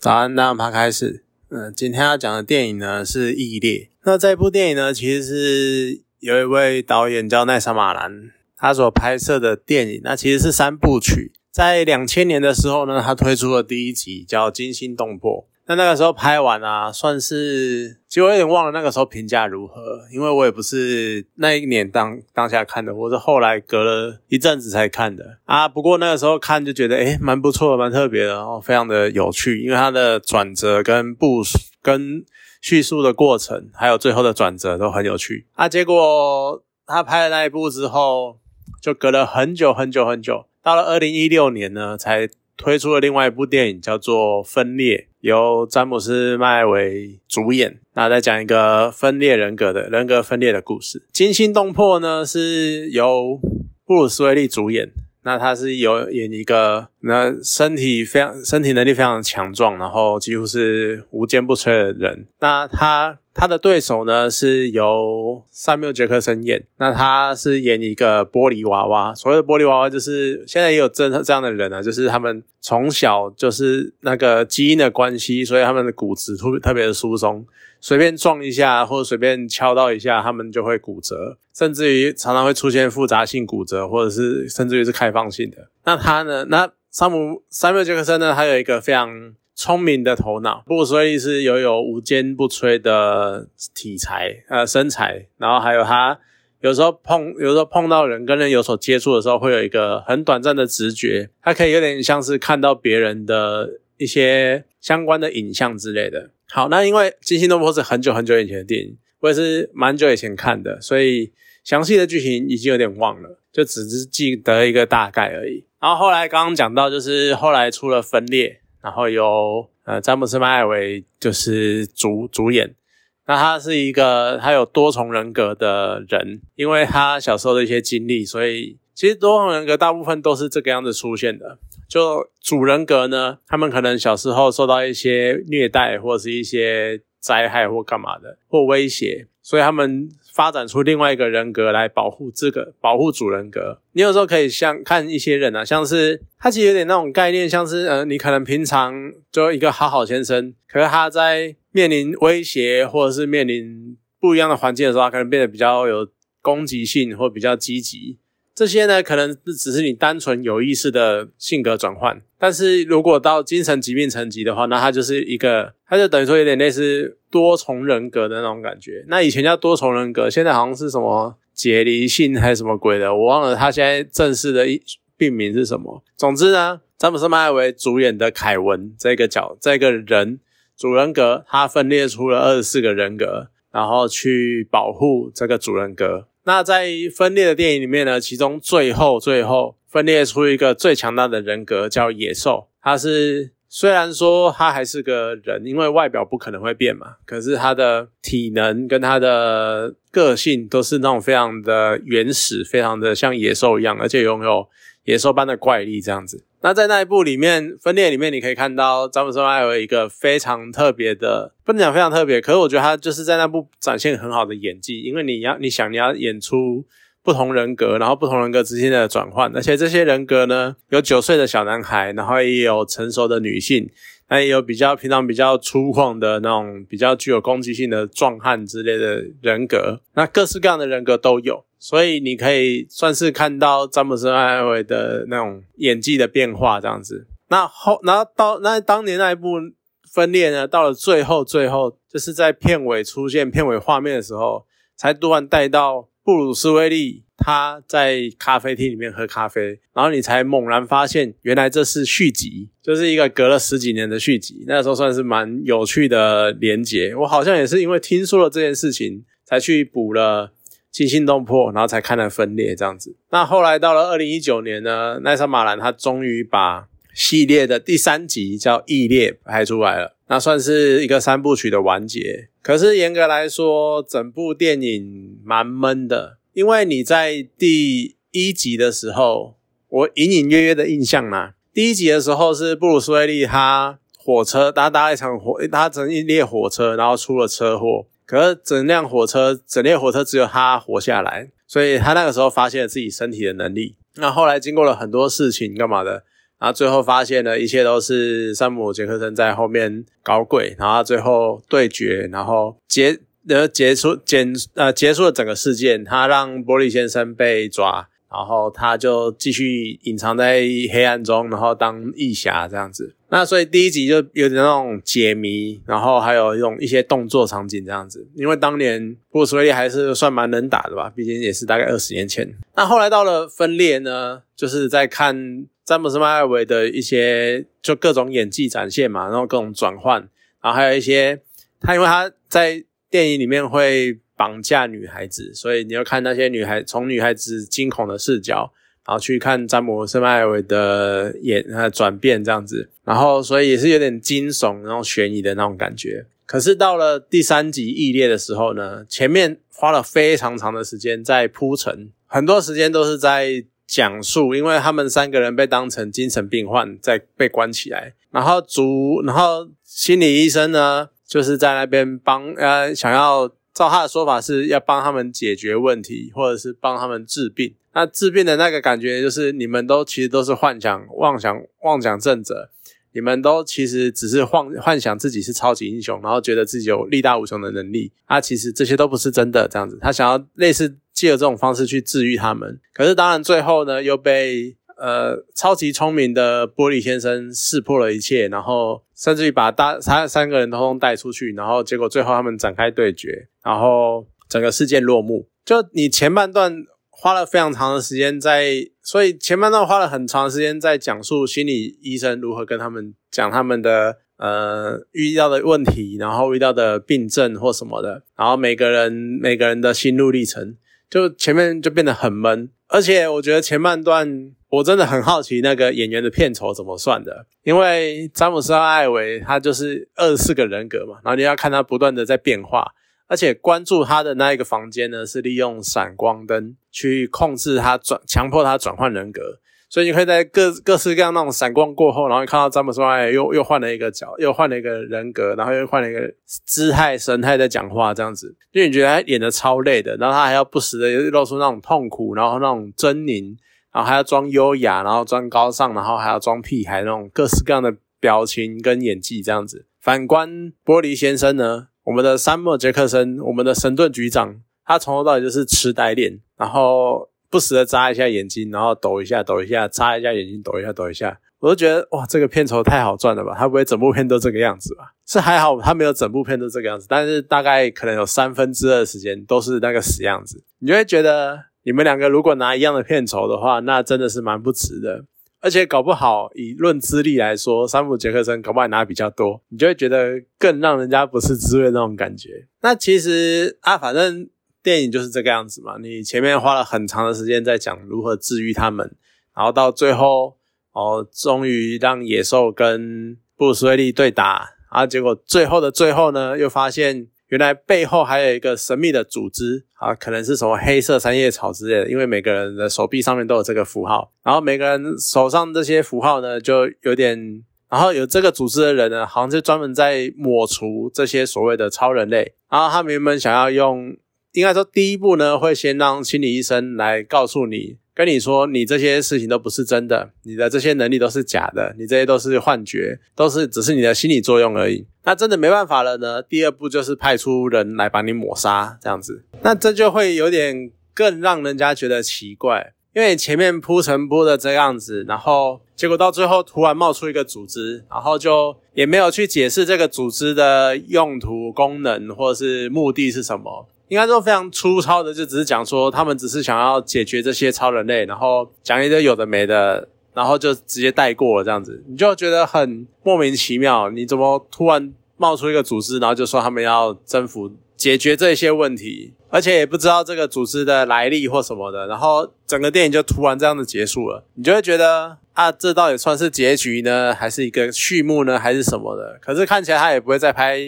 早安，大家好开始。嗯，今天要讲的电影呢是《异列》。那这部电影呢，其实是有一位导演叫奈萨马兰，他所拍摄的电影。那其实是三部曲。在两千年的时候呢，他推出了第一集，叫《惊心动魄》。那那个时候拍完啊，算是，其实我有点忘了那个时候评价如何，因为我也不是那一年当当下看的，我是后来隔了一阵子才看的啊。不过那个时候看就觉得，诶蛮不错，蛮特别的，哦非常的有趣，因为它的转折跟部跟叙述的过程，还有最后的转折都很有趣啊。结果他拍了那一部之后，就隔了很久很久很久，到了二零一六年呢，才。推出了另外一部电影，叫做《分裂》，由詹姆斯·麦维主演。那再讲一个分裂人格的人格分裂的故事。《惊心动魄》呢是由布鲁斯·威利主演。那他是有演一个那身体非常身体能力非常强壮，然后几乎是无坚不摧的人。那他他的对手呢是由萨缪杰克森演。那他是演一个玻璃娃娃。所谓的玻璃娃娃，就是现在也有这这样的人啊，就是他们从小就是那个基因的关系，所以他们的骨质特特别的疏松。随便撞一下，或者随便敲到一下，他们就会骨折，甚至于常常会出现复杂性骨折，或者是甚至于是开放性的。那他呢？那山姆山缪杰克森呢？他有一个非常聪明的头脑，布鲁斯威利是拥有无坚不摧的体材呃身材，然后还有他有时候碰有时候碰到人跟人有所接触的时候，会有一个很短暂的直觉，他可以有点像是看到别人的一些相关的影像之类的。好，那因为《惊心动魄》是很久很久以前的电影，我也是蛮久以前看的，所以详细的剧情已经有点忘了，就只是记得一个大概而已。然后后来刚刚讲到，就是后来出了《分裂》，然后由呃詹姆斯麦艾维就是主主演。那他是一个他有多重人格的人，因为他小时候的一些经历，所以其实多重人格大部分都是这个样子出现的。就主人格呢，他们可能小时候受到一些虐待，或者是一些灾害或干嘛的，或威胁，所以他们发展出另外一个人格来保护这个保护主人格。你有时候可以像看一些人啊，像是他其实有点那种概念，像是呃，你可能平常就一个好好先生，可是他在面临威胁或者是面临不一样的环境的时候，他可能变得比较有攻击性或比较积极。这些呢，可能只是你单纯有意识的性格转换，但是如果到精神疾病层级的话，那它就是一个，它就等于说有点类似多重人格的那种感觉。那以前叫多重人格，现在好像是什么解离性还是什么鬼的，我忘了。它现在正式的病名是什么？总之呢，詹姆斯麦维主演的凯文这个角这个人主人格，他分裂出了二十四个人格，然后去保护这个主人格。那在分裂的电影里面呢，其中最后最后分裂出一个最强大的人格，叫野兽。他是虽然说他还是个人，因为外表不可能会变嘛，可是他的体能跟他的个性都是那种非常的原始，非常的像野兽一样，而且拥有野兽般的怪力这样子。那在那一部里面，分裂里面，你可以看到詹姆斯麦有一个非常特别的，不能讲非常特别，可是我觉得他就是在那部展现很好的演技，因为你要你想你要演出不同人格，然后不同人格之间的转换，而且这些人格呢，有九岁的小男孩，然后也有成熟的女性。那也有比较平常比较粗犷的那种比较具有攻击性的壮汉之类的人格，那各式各样的人格都有，所以你可以算是看到詹姆斯艾维的那种演技的变化这样子。那后，然后到那当年那一部分裂呢，到了最后最后就是在片尾出现片尾画面的时候，才突然带到布鲁斯威利。他在咖啡厅里面喝咖啡，然后你才猛然发现，原来这是续集，就是一个隔了十几年的续集。那时候算是蛮有趣的连结。我好像也是因为听说了这件事情，才去补了《惊心动魄》，然后才看了《分裂》这样子。那后来到了二零一九年呢，奈莎马兰他终于把系列的第三集叫《异列》拍出来了，那算是一个三部曲的完结。可是严格来说，整部电影蛮闷的。因为你在第一集的时候，我隐隐约约的印象呢，第一集的时候是布鲁斯威利他火车搭搭一场火，他整一列火车，然后出了车祸，可是整辆火车整列火车只有他活下来，所以他那个时候发现了自己身体的能力。那后来经过了很多事情干嘛的，然后最后发现了一切都是山姆杰克森在后面搞鬼，然后最后对决，然后结呃结束结呃结束了整个事件，他让玻璃先生被抓。然后他就继续隐藏在黑暗中，然后当义侠这样子。那所以第一集就有点那种解谜，然后还有一种一些动作场景这样子。因为当年布鲁斯威利还是算蛮能打的吧，毕竟也是大概二十年前。那后来到了分裂呢，就是在看詹姆斯麦艾维的一些就各种演技展现嘛，然后各种转换，然后还有一些他因为他在电影里面会。绑架女孩子，所以你要看那些女孩从女孩子惊恐的视角，然后去看詹姆斯麦维的演呃转变这样子，然后所以也是有点惊悚然后悬疑的那种感觉。可是到了第三集异列的时候呢，前面花了非常长的时间在铺陈，很多时间都是在讲述，因为他们三个人被当成精神病患在被关起来，然后主然后心理医生呢就是在那边帮呃想要。照他的说法是要帮他们解决问题，或者是帮他们治病。那治病的那个感觉就是，你们都其实都是幻想、妄想、妄想症者，你们都其实只是幻幻想自己是超级英雄，然后觉得自己有力大无穷的能力。啊，其实这些都不是真的，这样子。他想要类似借由这种方式去治愈他们，可是当然最后呢，又被。呃，超级聪明的玻璃先生识破了一切，然后甚至于把大他三个人通通带出去，然后结果最后他们展开对决，然后整个事件落幕。就你前半段花了非常长的时间在，所以前半段花了很长时间在讲述心理医生如何跟他们讲他们的呃遇到的问题，然后遇到的病症或什么的，然后每个人每个人的心路历程，就前面就变得很闷，而且我觉得前半段。我真的很好奇那个演员的片酬怎么算的，因为詹姆斯·艾维他就是二十四个人格嘛，然后你要看他不断的在变化，而且关注他的那一个房间呢，是利用闪光灯去控制他转，强迫他转换人格，所以你可以在各各式各样那种闪光过后，然后看到詹姆斯·艾维又又换了一个角，又换了一个人格，然后又换了一个姿态神态在讲话这样子，就你觉得他演的超累的，然后他还要不时的露出那种痛苦，然后那种狰狞。然后还要装优雅，然后装高尚，然后还要装屁孩那种各式各样的表情跟演技这样子。反观玻璃先生呢，我们的山姆杰克森，我们的神盾局长，他从头到尾就是痴呆脸，然后不时的眨一下眼睛，然后抖一下抖一下，眨一下眼睛，抖一下抖一下。我都觉得哇，这个片酬太好赚了吧？他不会整部片都这个样子吧？是还好，他没有整部片都这个样子，但是大概可能有三分之二的时间都是那个死样子，你就会觉得。你们两个如果拿一样的片酬的话，那真的是蛮不值的。而且搞不好以论资历来说，山姆杰克森搞不好拿比较多，你就会觉得更让人家不是滋味那种感觉。那其实啊，反正电影就是这个样子嘛。你前面花了很长的时间在讲如何治愈他们，然后到最后哦，终于让野兽跟布鲁斯威利对打，啊，结果最后的最后呢，又发现。原来背后还有一个神秘的组织啊，可能是什么黑色三叶草之类的，因为每个人的手臂上面都有这个符号，然后每个人手上这些符号呢，就有点，然后有这个组织的人呢，好像是专门在抹除这些所谓的超人类，然后他们原本想要用，应该说第一步呢，会先让心理医生来告诉你。跟你说，你这些事情都不是真的，你的这些能力都是假的，你这些都是幻觉，都是只是你的心理作用而已。那真的没办法了呢。第二步就是派出人来把你抹杀，这样子，那这就会有点更让人家觉得奇怪，因为前面铺陈铺的这样子，然后结果到最后突然冒出一个组织，然后就也没有去解释这个组织的用途、功能或者是目的是什么。应该说非常粗糙的，就只是讲说他们只是想要解决这些超人类，然后讲一些有的没的，然后就直接带过了这样子，你就觉得很莫名其妙。你怎么突然冒出一个组织，然后就说他们要征服、解决这些问题，而且也不知道这个组织的来历或什么的，然后整个电影就突然这样子结束了，你就会觉得啊，这到底算是结局呢，还是一个序幕呢，还是什么的？可是看起来他也不会再拍、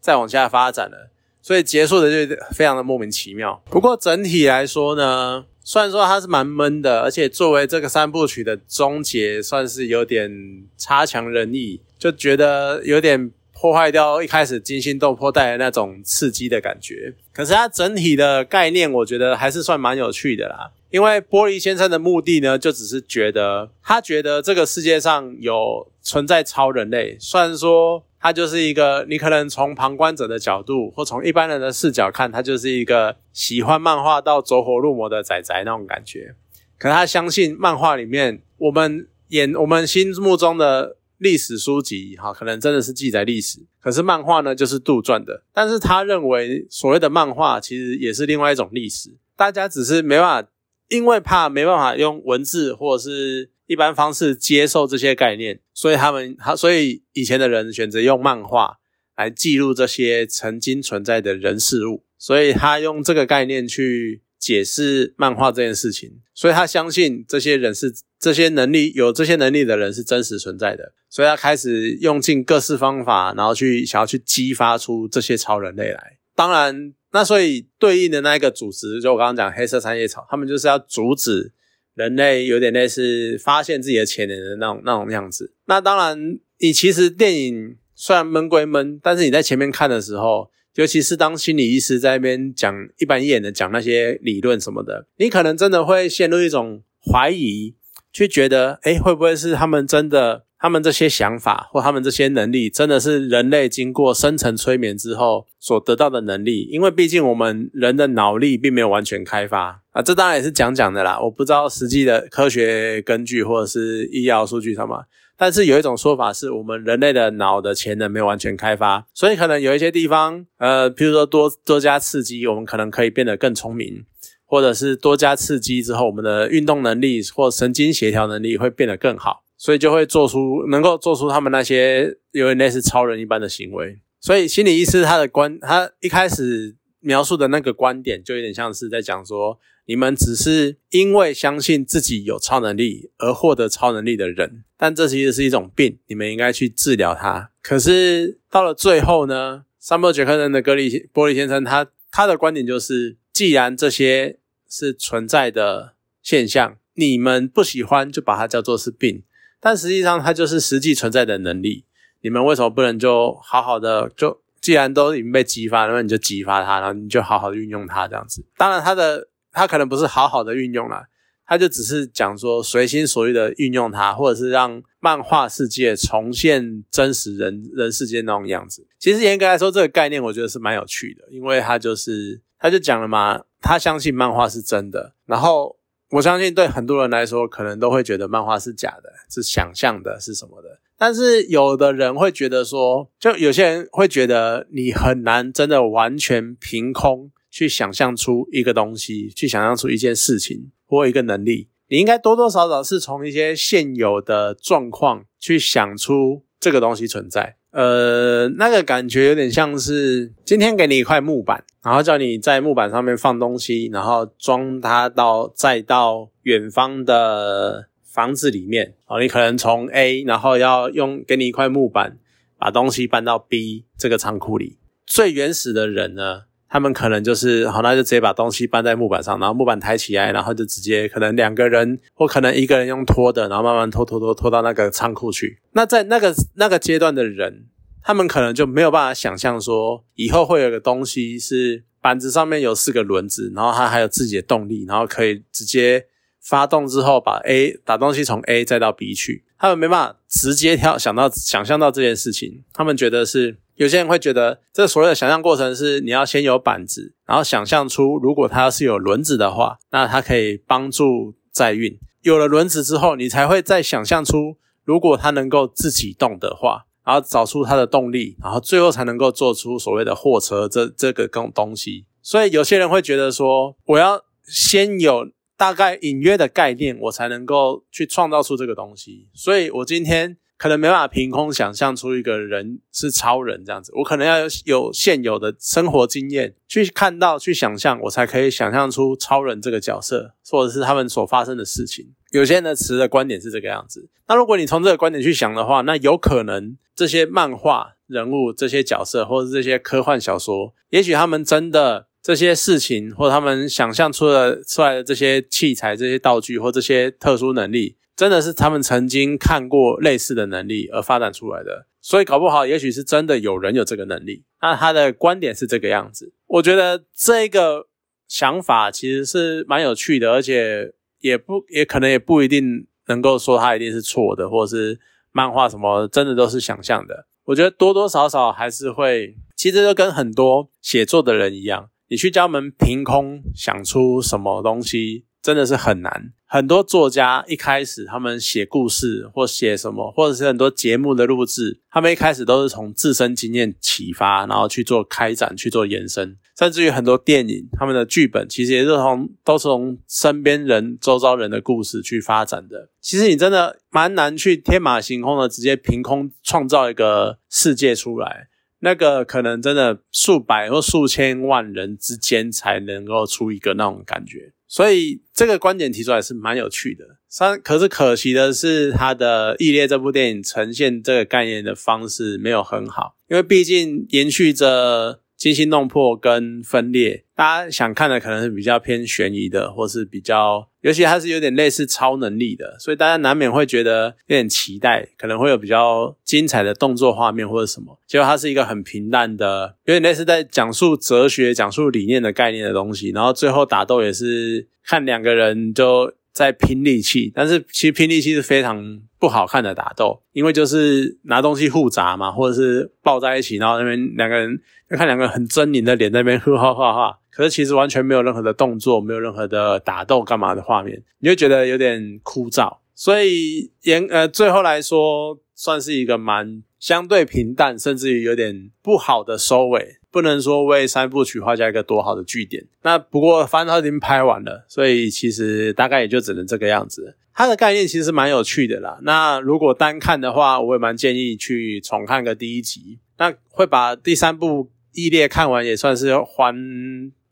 再往下发展了。所以结束的就非常的莫名其妙。不过整体来说呢，虽然说它是蛮闷的，而且作为这个三部曲的终结，算是有点差强人意，就觉得有点破坏掉一开始惊心动魄带来那种刺激的感觉。可是它整体的概念，我觉得还是算蛮有趣的啦。因为玻璃先生的目的呢，就只是觉得他觉得这个世界上有存在超人类，虽然说他就是一个你可能从旁观者的角度或从一般人的视角看，他就是一个喜欢漫画到走火入魔的仔仔那种感觉。可他相信漫画里面我们眼我们心目中的历史书籍，哈，可能真的是记载历史。可是漫画呢，就是杜撰的。但是他认为所谓的漫画其实也是另外一种历史，大家只是没办法。因为怕没办法用文字或者是一般方式接受这些概念，所以他们他所以以前的人选择用漫画来记录这些曾经存在的人事物，所以他用这个概念去解释漫画这件事情，所以他相信这些人是这些能力有这些能力的人是真实存在的，所以他开始用尽各式方法，然后去想要去激发出这些超人类来，当然。那所以对应的那一个组织，就我刚刚讲黑色三叶草，他们就是要阻止人类有点类似发现自己的潜能的那种那种样子。那当然，你其实电影虽然闷归闷，但是你在前面看的时候，尤其是当心理医师在那边讲一板一眼的讲那些理论什么的，你可能真的会陷入一种怀疑，去觉得，哎，会不会是他们真的？他们这些想法或他们这些能力，真的是人类经过深层催眠之后所得到的能力。因为毕竟我们人的脑力并没有完全开发啊，这当然也是讲讲的啦。我不知道实际的科学根据或者是医药数据什么，但是有一种说法是我们人类的脑的潜能没有完全开发，所以可能有一些地方，呃，比如说多多加刺激，我们可能可以变得更聪明，或者是多加刺激之后，我们的运动能力或神经协调能力会变得更好。所以就会做出能够做出他们那些有点类似超人一般的行为。所以心理医师他的观，他一开始描述的那个观点，就有点像是在讲说，你们只是因为相信自己有超能力而获得超能力的人，但这其实是一种病，你们应该去治疗它。可是到了最后呢，三波杰克人的格里玻璃先生，他他的观点就是，既然这些是存在的现象，你们不喜欢，就把它叫做是病。但实际上，它就是实际存在的能力。你们为什么不能就好好的？就既然都已经被激发，那么你就激发它，然后你就好好的运用它，这样子。当然，它的它可能不是好好的运用了，它就只是讲说随心所欲的运用它，或者是让漫画世界重现真实人人世间那种样子。其实严格来说，这个概念我觉得是蛮有趣的，因为它就是他就讲了嘛，他相信漫画是真的，然后。我相信对很多人来说，可能都会觉得漫画是假的，是想象的，是什么的。但是有的人会觉得说，就有些人会觉得你很难真的完全凭空去想象出一个东西，去想象出一件事情或一个能力。你应该多多少少是从一些现有的状况去想出这个东西存在。呃，那个感觉有点像是今天给你一块木板，然后叫你在木板上面放东西，然后装它到再到远方的房子里面。哦，你可能从 A，然后要用给你一块木板，把东西搬到 B 这个仓库里。最原始的人呢？他们可能就是好，那就直接把东西搬在木板上，然后木板抬起来，然后就直接可能两个人或可能一个人用拖的，然后慢慢拖拖拖拖到那个仓库去。那在那个那个阶段的人，他们可能就没有办法想象说，以后会有个东西是板子上面有四个轮子，然后它还有自己的动力，然后可以直接发动之后把 A 打东西从 A 再到 B 去。他们没办法直接跳想到想象到这件事情，他们觉得是。有些人会觉得，这所谓的想象过程是你要先有板子，然后想象出如果它是有轮子的话，那它可以帮助载运。有了轮子之后，你才会再想象出如果它能够自己动的话，然后找出它的动力，然后最后才能够做出所谓的货车这这个东东西。所以有些人会觉得说，我要先有大概隐约的概念，我才能够去创造出这个东西。所以我今天。可能没办法凭空想象出一个人是超人这样子，我可能要有有现有的生活经验去看到、去想象，我才可以想象出超人这个角色，或者是他们所发生的事情。有些人的词的观点是这个样子。那如果你从这个观点去想的话，那有可能这些漫画人物、这些角色，或者这些科幻小说，也许他们真的这些事情，或他们想象出的出来的这些器材、这些道具或这些特殊能力。真的是他们曾经看过类似的能力而发展出来的，所以搞不好也许是真的有人有这个能力。那他的观点是这个样子，我觉得这个想法其实是蛮有趣的，而且也不也可能也不一定能够说他一定是错的，或者是漫画什么真的都是想象的。我觉得多多少少还是会，其实就跟很多写作的人一样，你去教他们凭空想出什么东西，真的是很难。很多作家一开始他们写故事或写什么，或者是很多节目的录制，他们一开始都是从自身经验启发，然后去做开展、去做延伸，甚至于很多电影，他们的剧本其实也是从都是从身边人、周遭人的故事去发展的。其实你真的蛮难去天马行空的直接凭空创造一个世界出来。那个可能真的数百或数千万人之间才能够出一个那种感觉，所以这个观点提出来是蛮有趣的。三可是可惜的是，他的《异列》这部电影呈现这个概念的方式没有很好，因为毕竟延续着。惊心动魄跟分裂，大家想看的可能是比较偏悬疑的，或是比较，尤其它是有点类似超能力的，所以大家难免会觉得有点期待，可能会有比较精彩的动作画面或者什么。结果它是一个很平淡的，有点类似在讲述哲学、讲述理念的概念的东西，然后最后打斗也是看两个人就在拼力气，但是其实拼力气是非常不好看的打斗，因为就是拿东西互砸嘛，或者是抱在一起，然后那边两个人。看两个很狰狞的脸在那边呵呵哈哈，可是其实完全没有任何的动作，没有任何的打斗干嘛的画面，你就觉得有点枯燥。所以严呃，最后来说算是一个蛮相对平淡，甚至于有点不好的收尾。不能说为三部曲画下一个多好的句点。那不过番号已经拍完了，所以其实大概也就只能这个样子。它的概念其实蛮有趣的啦。那如果单看的话，我也蛮建议去重看个第一集，那会把第三部。异列看完也算是还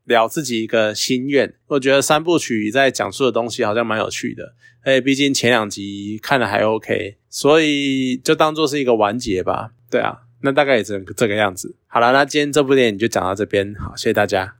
了自己一个心愿。我觉得三部曲在讲述的东西好像蛮有趣的，哎，毕竟前两集看的还 OK，所以就当做是一个完结吧。对啊，那大概也只能这个样子。好了，那今天这部电影就讲到这边，好，谢谢大家。